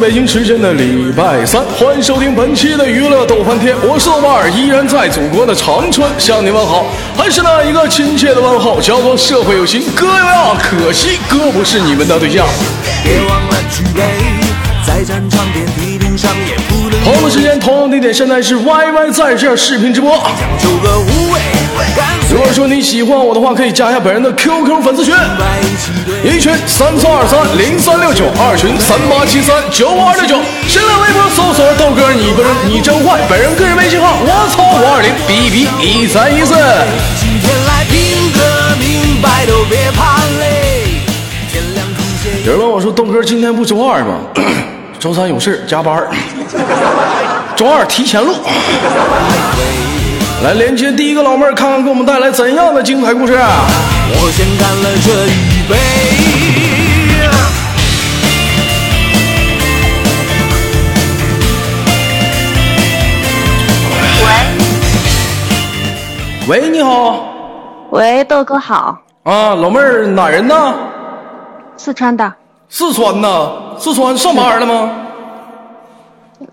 北京时间的礼拜三，欢迎收听本期的娱乐逗翻天，我是豆瓣儿，依然在祖国的长春向你问好，还是那一个亲切的问候，叫做社会有情哥有样，可惜哥不是你们的对象。别忘了举杯，在战场遍地顶上也不能同样的时间，同样地点，现在是 YY 在这儿视频直播。就个无畏，干脆如果说你喜欢我的话，可以加一下本人的 QQ 粉丝群，在一群三三二三零三六九，二群三八七三九五二六九，新浪微博搜索豆哥你不是你真坏，本人个人微信号我操五二零 B B 一三一四。今天来拼个明白，都别怕累。天亮。有人问我说豆哥今天不周二吗？周三有事加班，周二提前录。来连接第一个老妹儿，看看给我们带来怎样的精彩故事。我先干了这一杯。喂，喂你好，喂，豆哥好，啊，老妹儿哪人呢？四川的，四川的，四川上班了吗？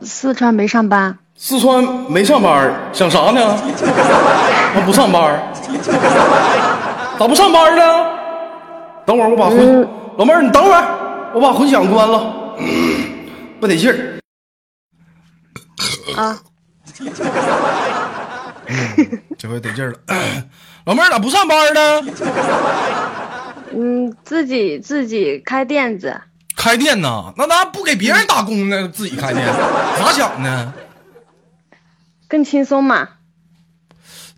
四川没上班，四川没上班，想啥呢？他，不上班，咋不上班呢？等会儿我把混，嗯老妹儿你等会儿，我把混响关了，不得劲儿。啊，这回得劲儿了。老妹儿咋不上班呢？嗯，自己自己开店子，开店呢？那咋不给别人打工呢？自己开店，咋想呢？更轻松嘛。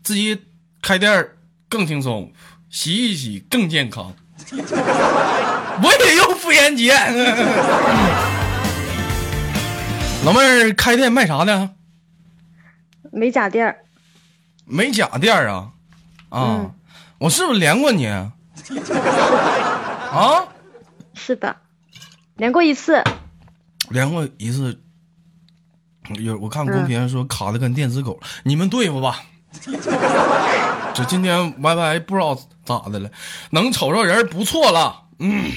自己开店更轻松，洗一洗更健康。我也用妇炎洁。老妹儿开店卖啥呢？美甲店儿，美甲店儿啊，啊，嗯我是不是连过你？啊，是的，连过一次，连过一次。有我看公屏上说卡的跟电子狗，你们对付吧。这今天 Y Y 不知道咋的了，能瞅着人不错了，嗯。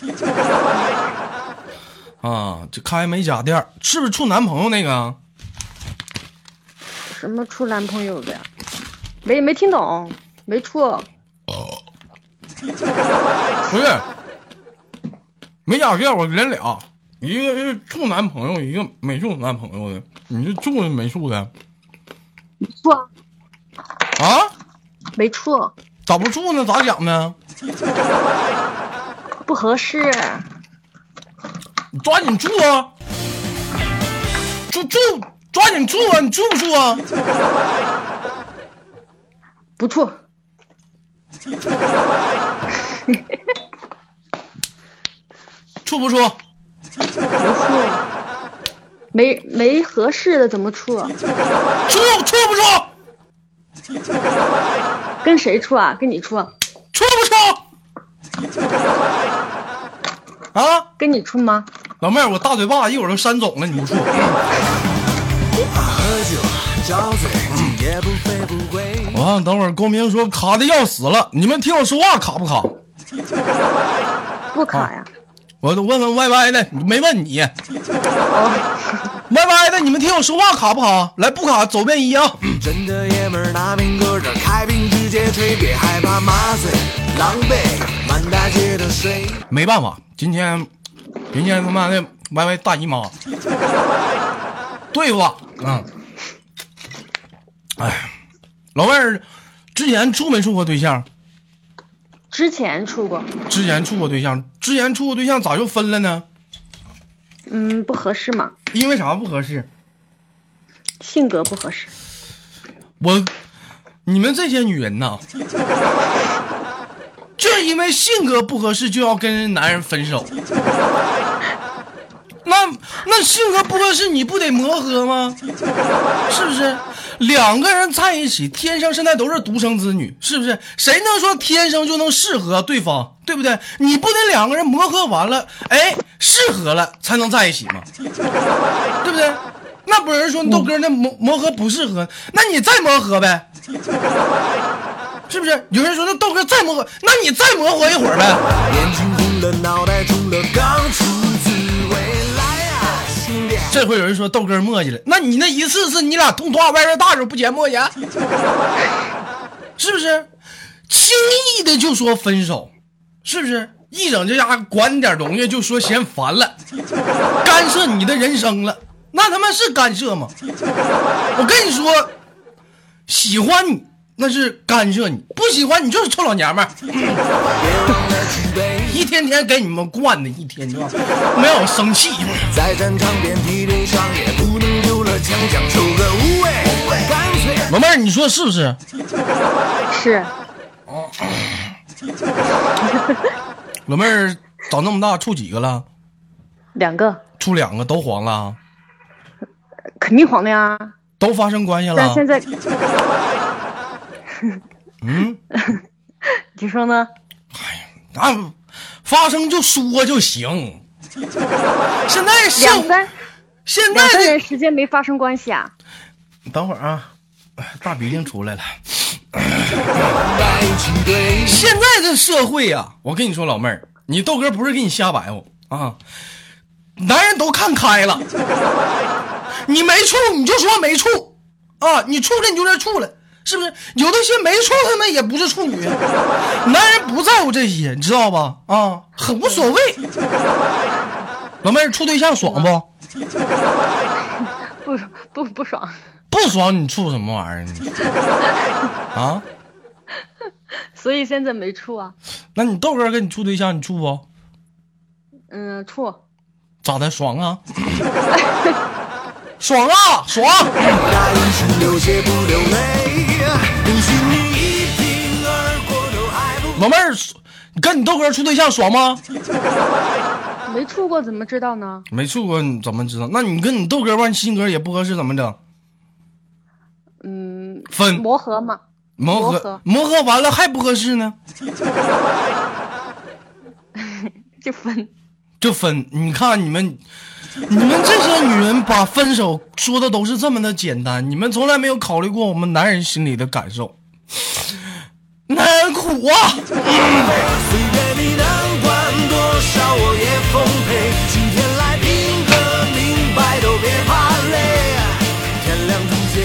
啊，这开美甲店儿。是不是处男朋友那个啊？什么处男朋友的呀？没没听懂，没处，不是，美甲店我连俩，一个是处男朋友，一个没处男朋友的。你是处的没处的处啊？没处，咋不处呢？咋讲呢？不合适，你抓紧处啊！处处抓紧处啊！你处不处啊？不处，处不处？不处，没没合适的怎么处？处处不处？跟谁处啊？跟你处？处不处？啊，跟你处吗？老妹儿，我大嘴巴一会儿都扇肿了，你不处？喝酒找醉，也不醉不归。啊，等会儿公屏说卡的要死了，你们听我说话卡不卡？不卡呀。我都问问 Y Y 的，没问你。哦，Y Y 的，你们听我说话卡不卡？来，不卡，走遍一啊！真的爷们拿命搁这开瓶直接吹，别害怕麻醉，狼狈，满大街的水。没办法，今天，今天他妈的 Y Y 大姨妈，对付吧，嗯。哎，老妹儿，之前处没处过对象？之前处过，之前处过对象，之前处过对象咋又分了呢？嗯，不合适嘛，因为啥不合适？性格不合适。我，你们这些女人呐，就是因为性格不合适就要跟人男人分手。那那性格不合适，你不得磨合吗？是不是？两个人在一起，天生现在都是独生子女，是不是？谁能说天生就能适合对方，对不对？你不得两个人磨合完了，哎，适合了才能在一起吗？对不对？那不是人说豆哥那磨磨合不适合，那你再磨合呗，是不是？有人说那豆哥再磨合，那你再磨合一会儿呗。眼睛红了，脑袋肿了，刚出滋味来这会有人说豆哥磨叽了，那你那一次次你俩通话外边大时候不嫌磨叽，是不是？轻易的就说分手，是不是？一整这家伙管点东西就说嫌烦了，干涉你的人生了，那他妈是干涉吗？我跟你说，喜欢你那是干涉你，不喜欢你就是臭老娘们儿。一天天给你们惯的，一天天没有生气。在战场遍体鳞伤，也不能丢了枪将，求个无畏，老妹儿，你说是不是？是老妹儿长那么大处几个了？两个，处两个都黄了，肯定黄的呀。都发生关系了。但现在 嗯，你说呢？哎呀那发生就说就行。现在两生三现两三在的年时间没发生关系啊？等会儿啊，哎大鼻涕出来了。现在这社会呀、我跟你说，老妹儿，你豆哥不是给你瞎白活啊，男人都看开了，你没处你就说没处啊，你处了你就这处了，是不是？有的些没处，他们也不是处女，男人不在乎这些，你知道吧？啊，很无所谓。老妹儿处对象爽不？不不不爽，不爽你处什么玩意儿呢？啊？所以现在没处啊。那你豆哥跟你处对象，你处不？嗯，处咋的？爽啊？爽啊！爽！老妹儿，你跟你豆哥处对象爽吗？没处过怎么知道呢？没处过，你怎么知道？那你跟你豆哥吧，性格也不合适，怎么整？嗯，分磨合嘛。磨合磨合完了还不合适呢，就分。就分。你看你们，你们这些女人把分手说的都是这么的简单，你们从来没有考虑过我们男人心里的感受，男人苦啊！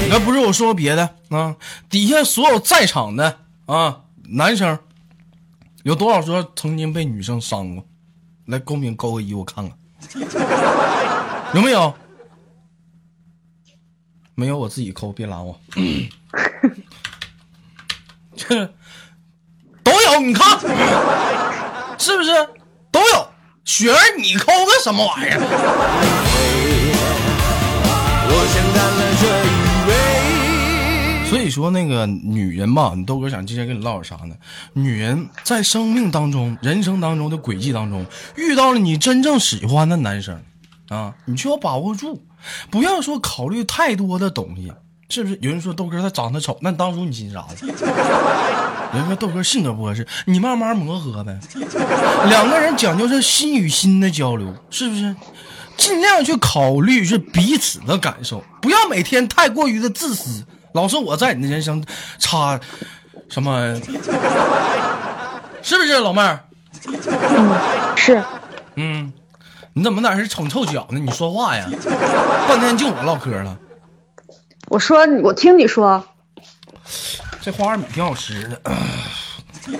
那不是我说别的啊，底下所有在场的啊男生，有多少说曾经被女生伤过？来公屏勾个一，我看看，有没有？没有，我自己扣，别拦我。这都有，你看，是不是都有？雪儿，你扣个什么玩意儿？所以说，那个女人吧，你豆哥想今天跟你唠点啥呢？女人在生命当中、人生当中的轨迹当中，遇到了你真正喜欢的男生，啊，你就要把握住，不要说考虑太多的东西，是不是？有人说豆哥他长得丑，那当初你寻啥了？有人说豆哥性格不合适，你慢慢磨合呗。两个人讲究是心与心的交流，是不是？尽量去考虑是彼此的感受，不要每天太过于的自私。老是我在你的人生插什么？是不是老妹儿？嗯是嗯，你怎么在这宠臭脚呢？你说话呀，半天就我唠嗑了。我说，我听你说，这花生米挺好吃的，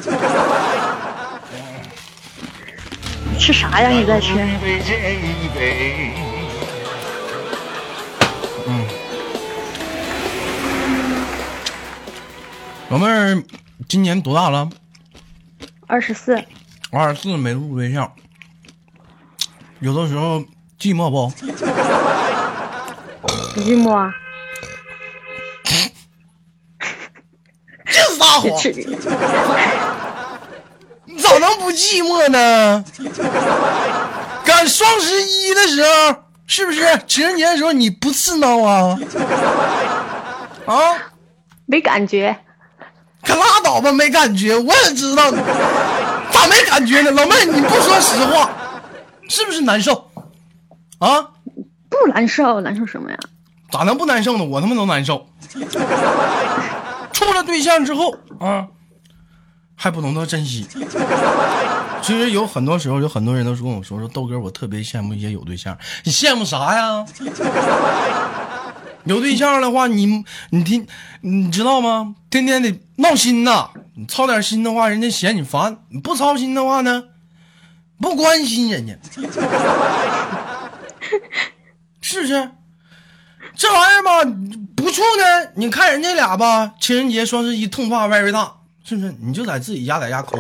吃啥呀？你在吃？老妹儿今年多大了？二十四，二十四没处对象，有的时候寂寞不？不寂寞啊？这撒谎，你咋能不寂寞呢？赶双十一的时候，是不是情人节的时候你不刺挠啊？啊，没感觉？可拉倒吧，没感觉，我也知道，咋没感觉呢？老妹儿，你不说实话，是不是难受？啊，不难受，难受什么呀？咋能不难受呢？我他妈都难受。处了对象之后啊，还不懂得珍惜。其实有很多时候，有很多人都说跟我说说豆哥，我特别羡慕一些有对象。你羡慕啥呀？有对象的话，你你听，你知道吗？天天得闹心呐。你操点心的话，人家嫌你烦；你不操心的话呢，不关心人家，是不是？这玩意儿吧，不处呢。你看人家俩吧，情人节、双十一，痛骂 very 大，是不是？你就在自己家在家抠，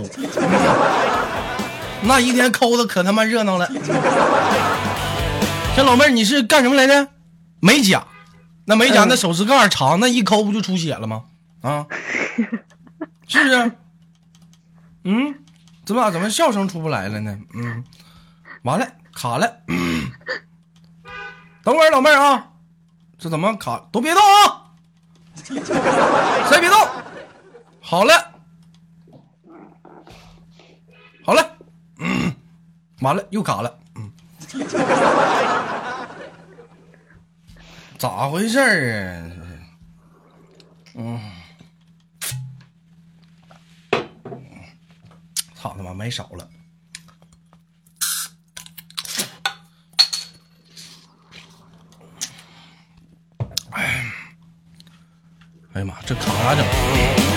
那一天抠的可他妈热闹了。这老妹儿，你是干什么来的？美甲。那美甲那手指盖长，那一抠不就出血了吗？啊，是不是？嗯，怎么怎么笑声出不来了呢？嗯，完了，卡了。等会儿，老妹儿啊，这怎么卡？都别动啊！谁别动？好了，好了。嗯，完了，又卡了。嗯。咋回事儿啊？嗯，操他妈，没少了。哎，哎呀妈，这卡咋整？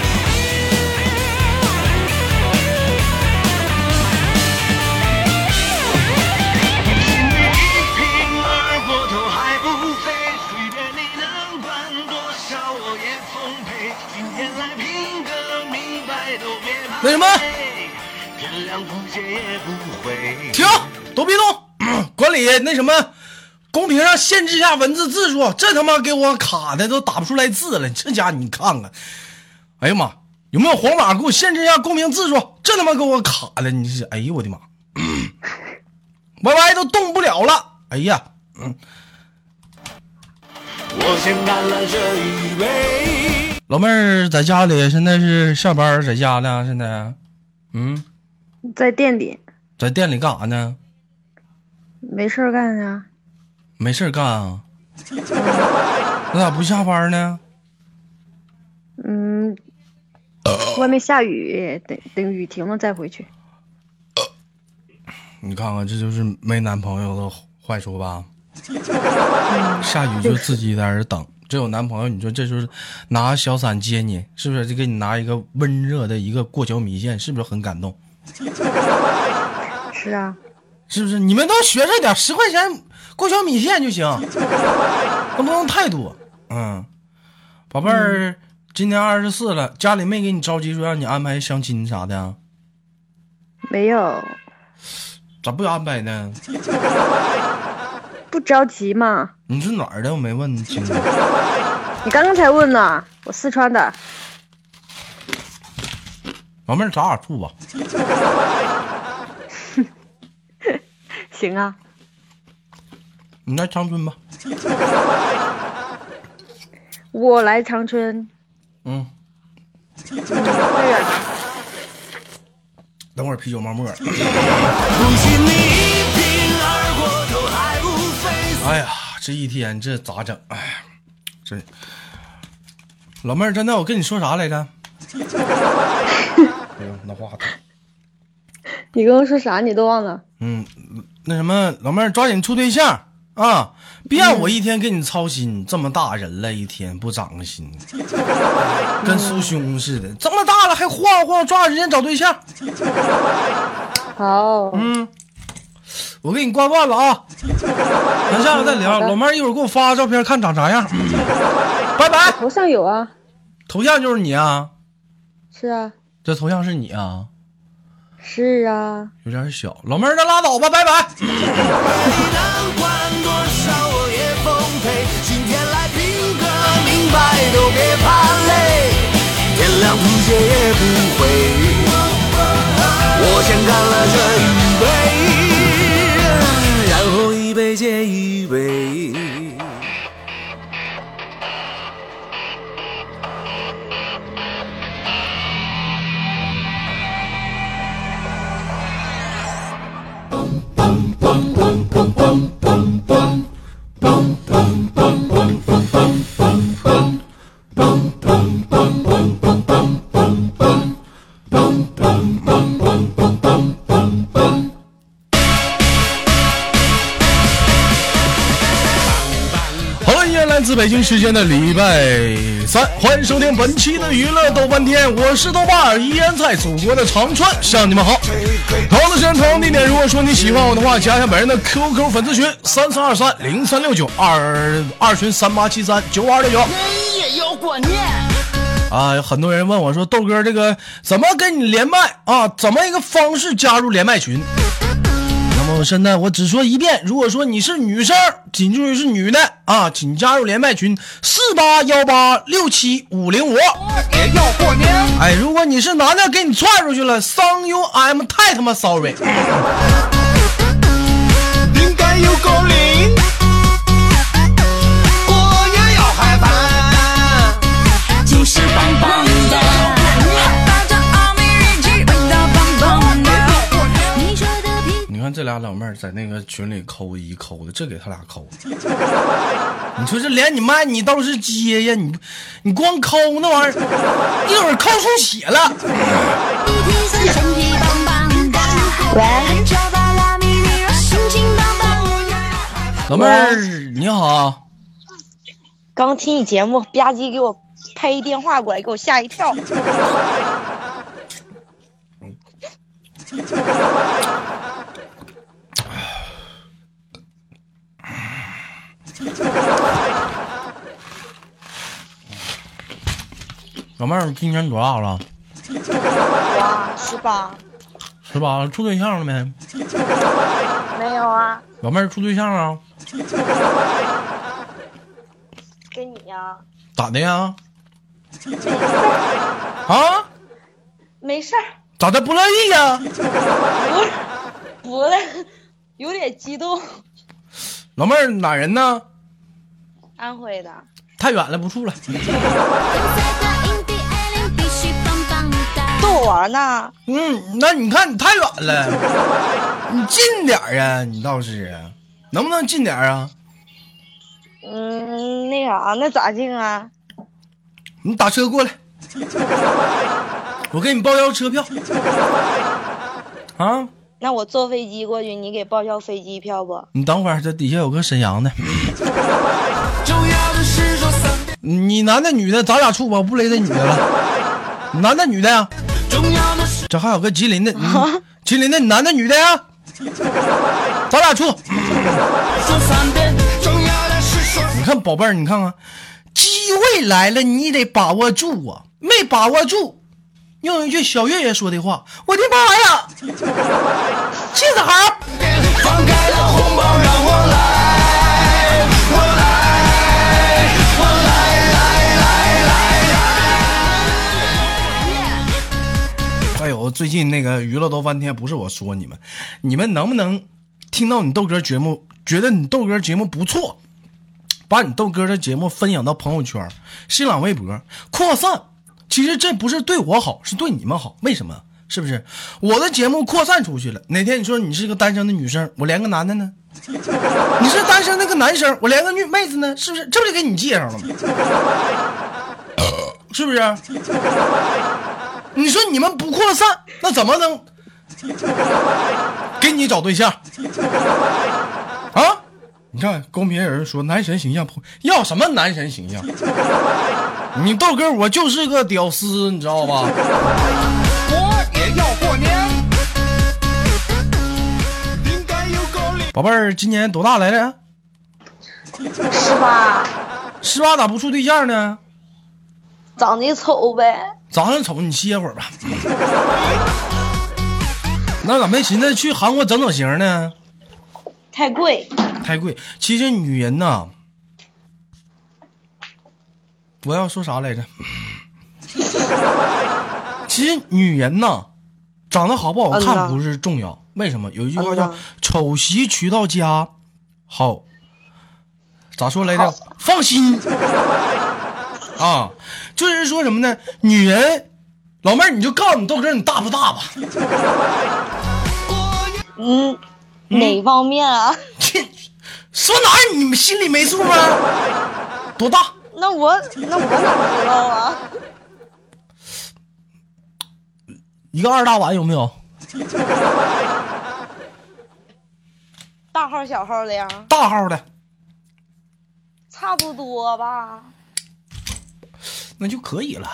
为什么？停，都别动！管理那什么，公屏上限制一下文字字数。这他妈给我卡的都打不出来字了。这家你看看，哎呀妈，有没有黄码？给我限制一下公屏字数。这他妈给我卡了，你是？哎呦我的妈！Y Y 都动不了了。哎呀，嗯。我先干了这一杯。老妹儿在家里，现在是下班，在家呢。现在，嗯，在店里，在店里干啥呢？没事干呀。没事干啊？那咋不下班呢？嗯，外面下雨，等等雨停了再回去。你看看，这就是没男朋友的坏处吧？下雨就自己在这等。这有男朋友，你说这就是拿小伞接你，是不是？就给你拿一个温热的一个过桥米线，是不是很感动？是啊，是不是？你们都学着点，十块钱过桥米线就行，都不用太多。嗯，宝贝儿，今年二十四了，家里没给你着急说让你安排相亲啥的？没有。咋不安排呢？不着急嘛？你是哪儿的？我没问清楚。你刚刚才问呢，我四川的。老妹儿，咱俩处吧。行啊。你来长春吧。我来长春。嗯。等会儿啤酒冒沫。哎呀，这一天这咋整？哎呀，这老妹儿，真的，我跟你说啥来着？哎呦，那话筒。你跟我说啥？你都忘了？嗯，那什么，老妹儿，抓紧处对象啊！别让我一天给你操心。这么大人了，一天不长个心，跟酥兄似的。这么大了还晃晃，抓紧时间找对象。好。嗯。我给你挂断了啊，咱下次再聊。老妹儿，一会儿给我发个照片，看长啥样。拜拜。头像有啊，头像就是你啊。是啊。这头像是你啊。是啊。有点小，老妹儿，那拉倒吧，拜拜。也不会我先干了这一杯。接一杯。依时间的礼拜三，欢迎收听本期的娱乐豆瓣天，我是豆瓣儿，依然在祖国的长春向你们好。同样的时间，同样地点，如果说你喜欢我的话，加一下本人的 QQ 粉丝群三三二三零三六九二二群三八七三九二六九。也有观念。啊，有很多人问我说，豆哥这个怎么跟你连麦啊？怎么一个方式加入连麦群？那么现在我只说一遍，如果说你是女生，请注意是女的啊，请加入连麦群四八幺八六七五零五。哎，如果你是男的，给你踹出去了，伤 you I'm 太他妈 sorry。应该有够力，我也要害怕。就是棒这俩老妹儿在那个群里抠一扣的，这给他俩扣的。你说这连你麦你倒是接呀，你你光抠那玩意儿，一会儿抠出血了。喂。老妹儿你好，刚听你节目，吧唧给我拍一电话过来，给我吓一跳。老妹儿今年多大了？哇，十八？十八，处对象了没？没有啊，老妹儿处对象啊？跟你呀、咋的呀？啊？没事儿，咋的不乐意呀？不是，不是，有点激动。老妹儿哪人呢？安徽的，太远了，不处了。逗我玩呢。嗯，那你看你太远了，你近点儿啊！你倒是，能不能近点儿啊？嗯，那啥，那咋近啊？你打车过来，我给你报销车票。啊，那我坐飞机过去，你给报销飞机票不？你等会儿，这底下有个沈阳的，你男的女的，咱俩处吧，我不勒这女的了。男的女的这还有个吉林的，你 吉林的，男的女的呀？咱俩处。你看宝贝儿，你看看，机会来了，你得把握住啊！没把握住，用一句小月月说的话，我的妈呀，气死孩儿！放开了红包让我最近那个娱乐都翻天，不是我说你们，你们能不能听到你豆哥节目，觉得你豆哥节目不错，把你豆哥的节目分享到朋友圈、新浪微博，扩散。其实这不是对我好，是对你们好。为什么？是不是我的节目扩散出去了？哪天你说你是个单身的女生，我连个男的呢？你是单身那个男生，我连个女妹子呢？是不是？这不就给你介绍了吗？是不是？你说你们不扩散，那怎么能给你找对象啊？你看公屏有人说男神形象破，要什么男神形象？你豆哥我就是个屌丝，你知道吧？我也要过年。应该有。宝贝儿，今年多大来着？十八？十八咋不处对象呢？长得丑呗。长得丑你歇会儿吧。那咋没寻思去韩国整整形呢？太贵。太贵。其实女人呐，我要说啥来着？其实女人呐，长得好不好看不是重要，为什么？有一句话叫嗯呐“丑媳娶到家，好”，咋说来着？放心 啊，就是说什么呢？女人，老妹儿，你就告诉你豆哥，你大不大吧？嗯，哪方面啊？切，说哪儿你们心里没数吗？多大？那我那我哪知道啊？一个二大碗有没有？大号小号的呀？大号的，差不多吧。那就可以了，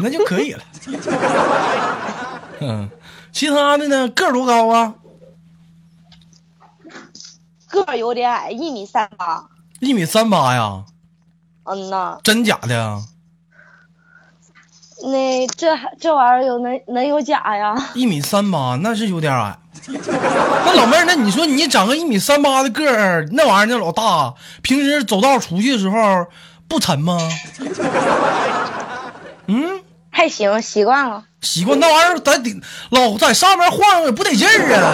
那就可以了。嗯，其他的呢？个儿多高啊？个儿有点矮，一米三八。一米三八呀？嗯呐，真假的呀？那这这玩意儿有能能有假呀？一米三八，那是有点矮。那老妹儿，那你说你长个一米三八的个儿，那玩意儿那老大，平时走道出去的时候不沉吗？嗯，还行，习惯了。习惯那玩意儿在顶老在上面晃悠也不得劲儿啊。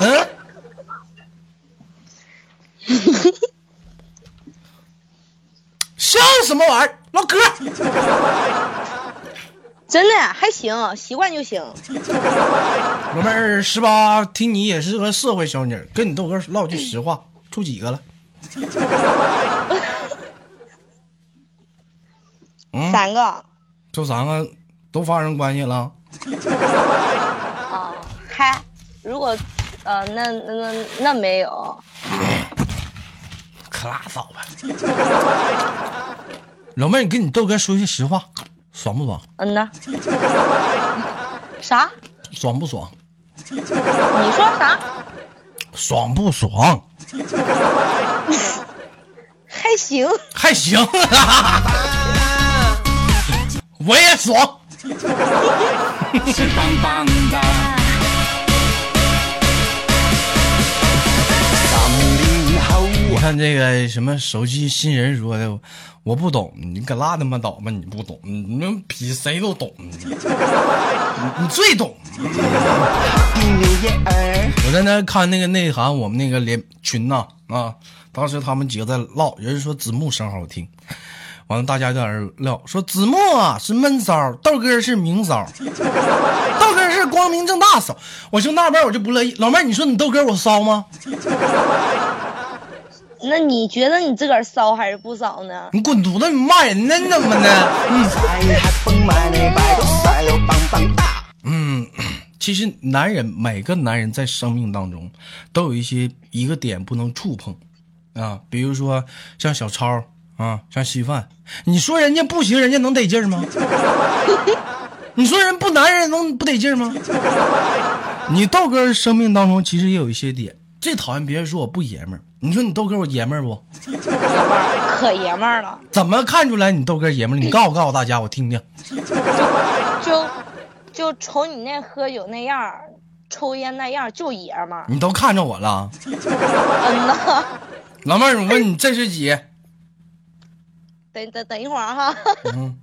嗯，笑什么玩意儿？唠嗑。真的还行，习惯就行。老妹儿十八，听你也是个社会小妮儿，跟你豆哥唠句实话，处几个了？嗯，三个这三个都发生关系了？啊，还如果呃那那那那没有，可拉倒吧。老妹儿，你跟你豆哥说句实话，爽不爽？嗯呐。啥？爽不爽？你说啥？爽不爽？还行。还行，我也爽。看这个什么手机新人说的，我不懂，你可拉他妈倒吧，你不懂，你们比谁都懂，你你最懂。我在那看那个内涵，我们那个连群呐啊，当时他们几个在唠，有人说子木声好听，完了大家在那儿撂，说子木啊是闷骚，豆哥是明骚，豆哥是光明正大骚，我就纳闷，我就不乐意。老妹儿，你说你豆哥我骚吗？那你觉得你自个儿骚还是不骚呢？你滚犊子！你骂人呢？你怎么的？嗯，其实男人每个男人在生命当中都有一些一个点不能触碰啊，比如说像小超啊，像稀饭，你说人家不行，人家能得劲吗？你说人不男人能不得劲吗？你豆哥生命当中其实也有一些点，最讨厌别人说我不爷们儿。你说你豆哥我爷们儿不？可爷们儿了，怎么看出来你豆哥爷们儿？你告诉告诉大家，我听听。就就瞅你那喝酒那样儿，抽烟那样儿，就爷们儿。你都看着我了，嗯呐，老妹儿，我问你这是几？等等等一会儿哈，嗯，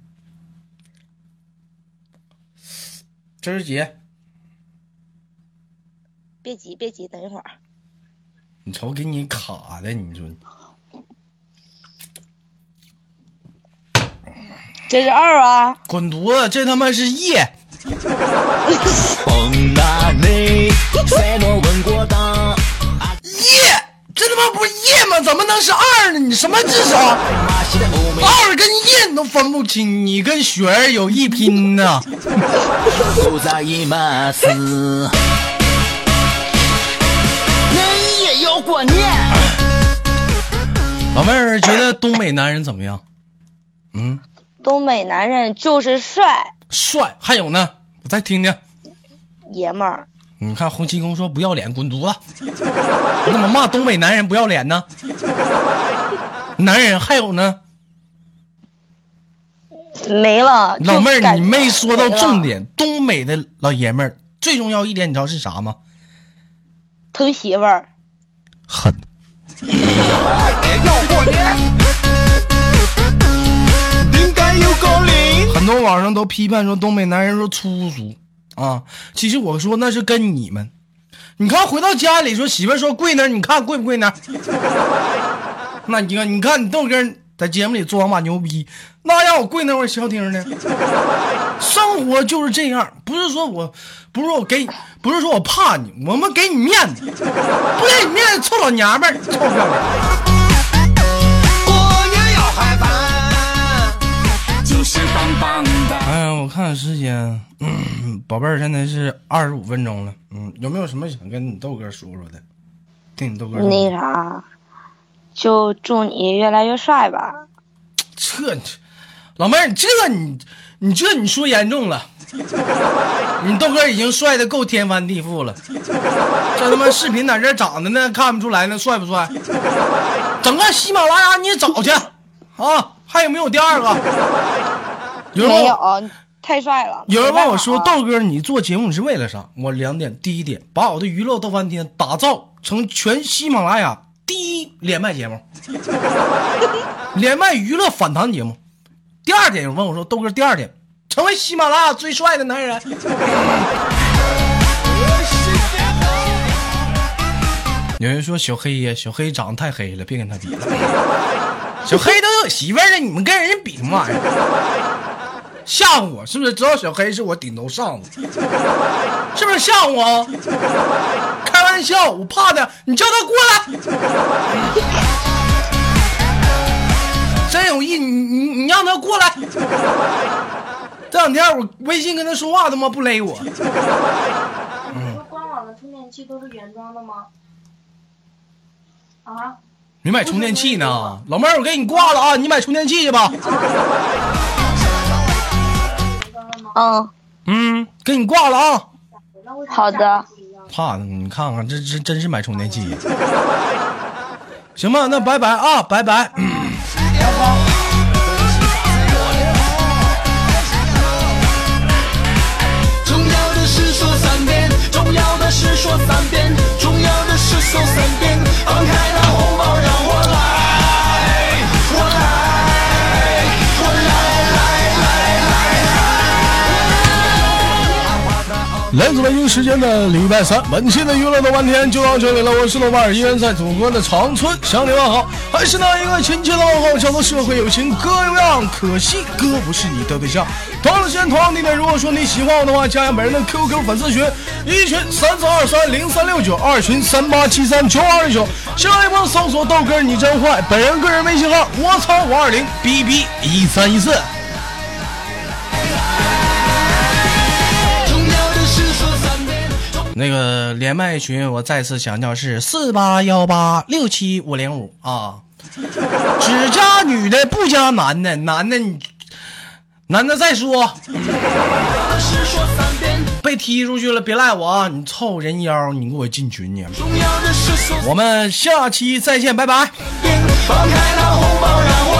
这是几？别急别急，等一会儿。你瞅给你卡的，你说这是二啊，滚犊子！这他妈是夜，夜，这他妈不是夜吗？怎么能是二呢？你什么智商？二跟夜你都分不清，你跟雪儿有一拼呢。老妹儿觉得东北男人怎么样？嗯，东北男人就是帅，帅。还有呢，我再听听。爷们儿。你看洪七公说不要脸，滚犊子！你怎么骂东北男人不要脸呢？男人还有呢，没了。老妹儿你没说到重点。东北的老爷们儿最重要一点，你知道是啥吗？疼媳妇儿。狠。很多网上都批判说东北男人说粗俗啊，其实我说那是跟你们。你看回到家里说媳妇说跪那儿，你看跪不跪那？那你看，你看你豆哥在节目里做王八牛逼，那让我跪那块儿消停呢？生活就是这样，不是说我，不是说我给，不是说我怕你，我们给你面子，不给你面子，臭老娘们儿，臭不要脸。就是棒棒的。哎呀，我看看时间，嗯宝贝儿，现在是二十五分钟了。嗯，有没有什么想跟你豆哥说说的？听你豆哥那说。啥，就祝你越来越帅吧。这，老妹儿，你这你你这你说严重了，你豆哥已经帅的够天翻地覆了，这他妈视频在这长的呢，看不出来呢，帅不帅？整个喜马拉雅你也找去啊，还有没有第二个？有人有，太帅了。有人问我说：“没办法啊豆哥，你做节目你是为了啥？”我两点，第一点，把我的娱乐逗翻天打造成全喜马拉雅连麦节目，连麦娱乐反弹节目。第二点，问我说：“豆哥，第二点，成为喜马拉雅最帅的男人。”有人说小黑呀，小黑长得太黑了，别跟他比了。小黑都有媳妇了，你们跟人家比什么玩意儿？吓唬我是不是？知道小黑是我顶头上司，是不是吓唬我？开玩笑，我怕的，你叫他过来。真有意，你你你让他过来。这两天我微信跟他说话，他妈不勒我。官网的充电器都是原装的吗？啊？你买充电器呢？老妹儿，我给你挂了啊！你买充电器去吧。嗯，嗯，给你挂了啊。好的。怕？你看看，这这真是买充电器。行吧，那拜拜啊，拜拜。重要的是说三遍，重要的是说三遍，重要的是说三遍。放开来，自北京时间的礼拜三，本期的娱乐豆瓣天就到这里了。我是豆瓣儿，依然在祖国的长春向你问好，还是那一个亲切的问候，叫做社会有情哥有样，可惜哥不是你的对象。同样的时间，同样地点，如果说你喜欢我的话，加下本人的 QQ 粉丝群，一群三四二三零三六九，二群三八七三九二九，新浪微博搜索豆哥你真坏，本人个人微信号我操五二零 bb 一三一四。那个连麦群，我再次强调是四八幺八六七五零五啊，只加女的不加男的，男的你男的再说，被踢出去了别赖我啊！你凑人妖，你给我进群去。我们下期再见，拜拜。放开那红包，让